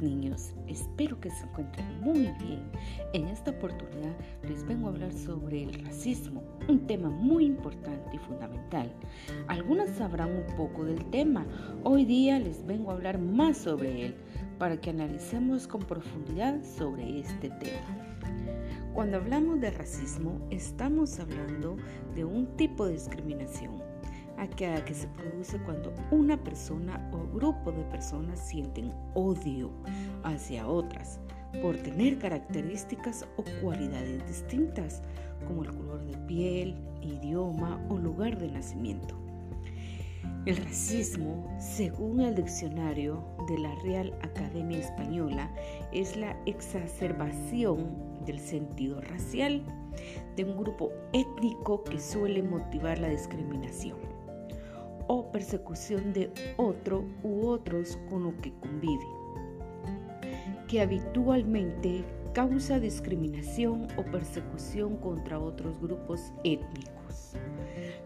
niños, espero que se encuentren muy bien. En esta oportunidad les vengo a hablar sobre el racismo, un tema muy importante y fundamental. Algunas sabrán un poco del tema, hoy día les vengo a hablar más sobre él para que analicemos con profundidad sobre este tema. Cuando hablamos de racismo estamos hablando de un tipo de discriminación aquella que se produce cuando una persona o grupo de personas sienten odio hacia otras por tener características o cualidades distintas, como el color de piel, idioma o lugar de nacimiento. El racismo, según el diccionario de la Real Academia Española, es la exacerbación del sentido racial de un grupo étnico que suele motivar la discriminación o persecución de otro u otros con lo que convive, que habitualmente causa discriminación o persecución contra otros grupos étnicos.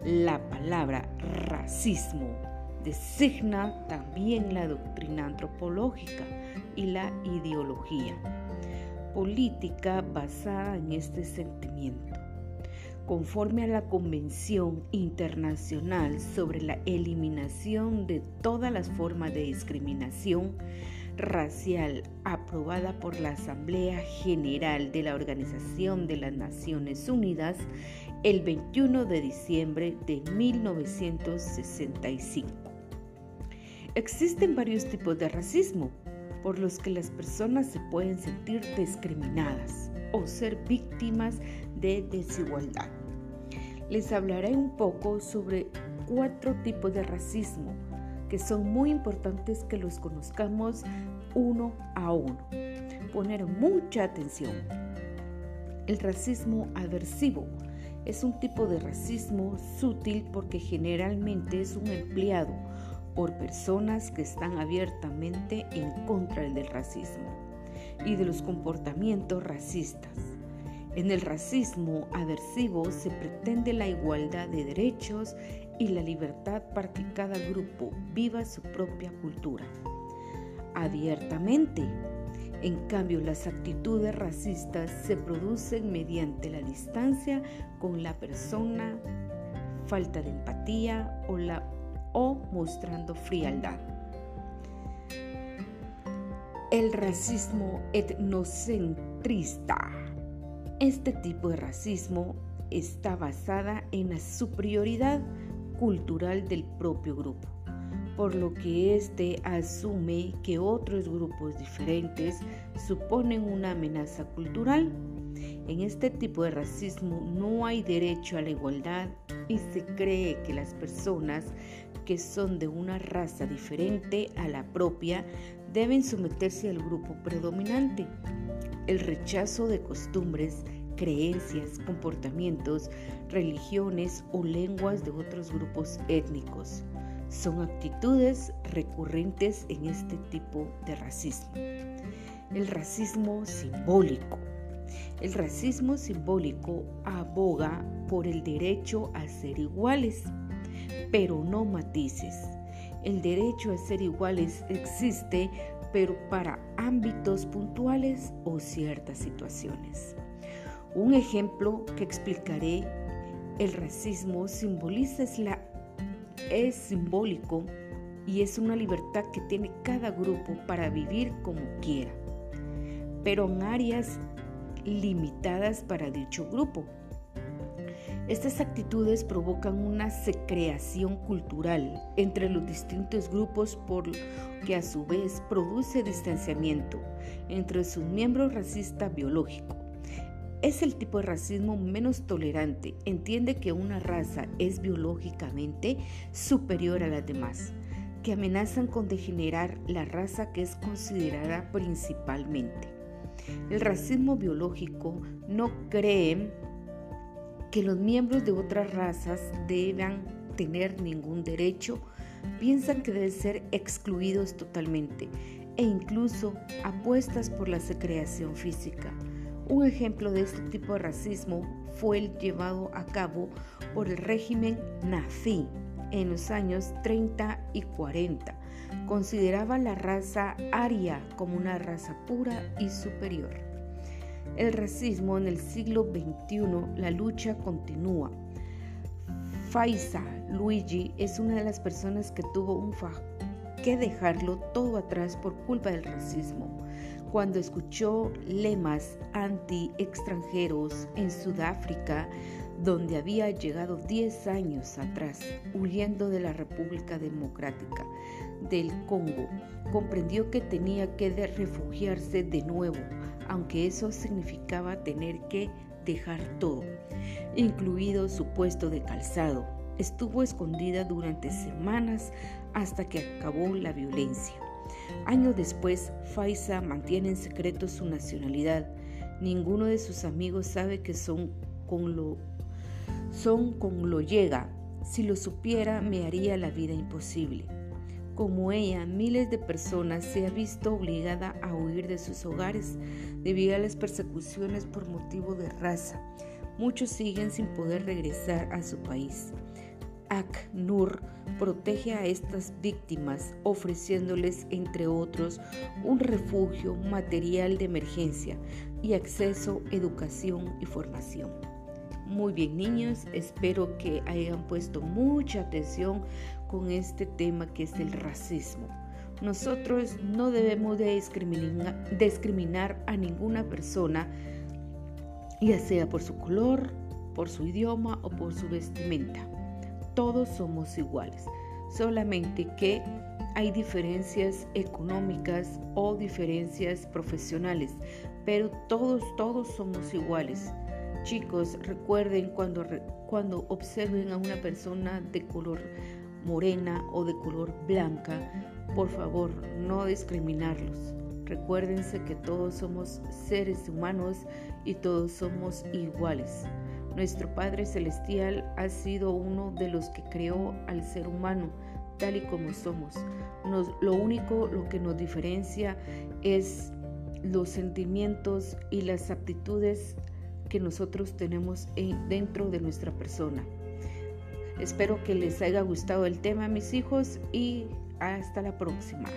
La palabra racismo designa también la doctrina antropológica y la ideología política basada en este sentimiento conforme a la Convención Internacional sobre la Eliminación de todas las formas de discriminación racial aprobada por la Asamblea General de la Organización de las Naciones Unidas el 21 de diciembre de 1965. Existen varios tipos de racismo por los que las personas se pueden sentir discriminadas o ser víctimas de desigualdad. Les hablaré un poco sobre cuatro tipos de racismo que son muy importantes que los conozcamos uno a uno. Poner mucha atención. El racismo aversivo es un tipo de racismo sutil porque generalmente es un empleado por personas que están abiertamente en contra del racismo y de los comportamientos racistas. En el racismo aversivo se pretende la igualdad de derechos y la libertad para que cada grupo viva su propia cultura. Abiertamente, en cambio, las actitudes racistas se producen mediante la distancia con la persona, falta de empatía o, o mostrando frialdad. El racismo etnocentrista este tipo de racismo está basada en la superioridad cultural del propio grupo, por lo que éste asume que otros grupos diferentes suponen una amenaza cultural. En este tipo de racismo no hay derecho a la igualdad y se cree que las personas que son de una raza diferente a la propia deben someterse al grupo predominante el rechazo de costumbres, creencias, comportamientos, religiones o lenguas de otros grupos étnicos. Son actitudes recurrentes en este tipo de racismo. El racismo simbólico. El racismo simbólico aboga por el derecho a ser iguales, pero no matices. El derecho a ser iguales existe pero para ámbitos puntuales o ciertas situaciones. Un ejemplo que explicaré, el racismo simboliza es, es simbólico y es una libertad que tiene cada grupo para vivir como quiera, pero en áreas limitadas para dicho grupo. Estas actitudes provocan una secreación cultural entre los distintos grupos por que a su vez produce distanciamiento entre sus miembros racista biológico. Es el tipo de racismo menos tolerante. Entiende que una raza es biológicamente superior a las demás, que amenazan con degenerar la raza que es considerada principalmente. El racismo biológico no cree que los miembros de otras razas deban tener ningún derecho, piensan que deben ser excluidos totalmente e incluso apuestas por la secreación física. Un ejemplo de este tipo de racismo fue el llevado a cabo por el régimen nazi en los años 30 y 40 consideraba la raza aria como una raza pura y superior. El racismo en el siglo XXI, la lucha continúa. Faisa Luigi es una de las personas que tuvo un que dejarlo todo atrás por culpa del racismo. Cuando escuchó lemas anti-extranjeros en Sudáfrica, donde había llegado 10 años atrás, huyendo de la República Democrática del Congo, comprendió que tenía que refugiarse de nuevo, aunque eso significaba tener que dejar todo, incluido su puesto de calzado. Estuvo escondida durante semanas hasta que acabó la violencia. Años después, Faisa mantiene en secreto su nacionalidad. Ninguno de sus amigos sabe que son con lo son con lo llega. Si lo supiera, me haría la vida imposible. Como ella, miles de personas se han visto obligada a huir de sus hogares debido a las persecuciones por motivo de raza. Muchos siguen sin poder regresar a su país. ACNUR protege a estas víctimas ofreciéndoles, entre otros, un refugio, material de emergencia y acceso, educación y formación. Muy bien niños, espero que hayan puesto mucha atención con este tema que es el racismo. Nosotros no debemos de discriminar, discriminar a ninguna persona, ya sea por su color, por su idioma o por su vestimenta. Todos somos iguales, solamente que hay diferencias económicas o diferencias profesionales, pero todos, todos somos iguales. Chicos, recuerden cuando, cuando observen a una persona de color morena o de color blanca, por favor, no discriminarlos. Recuérdense que todos somos seres humanos y todos somos iguales. Nuestro Padre Celestial ha sido uno de los que creó al ser humano tal y como somos. lo único lo que nos diferencia es los sentimientos y las aptitudes que nosotros tenemos dentro de nuestra persona. Espero que les haya gustado el tema, mis hijos, y hasta la próxima.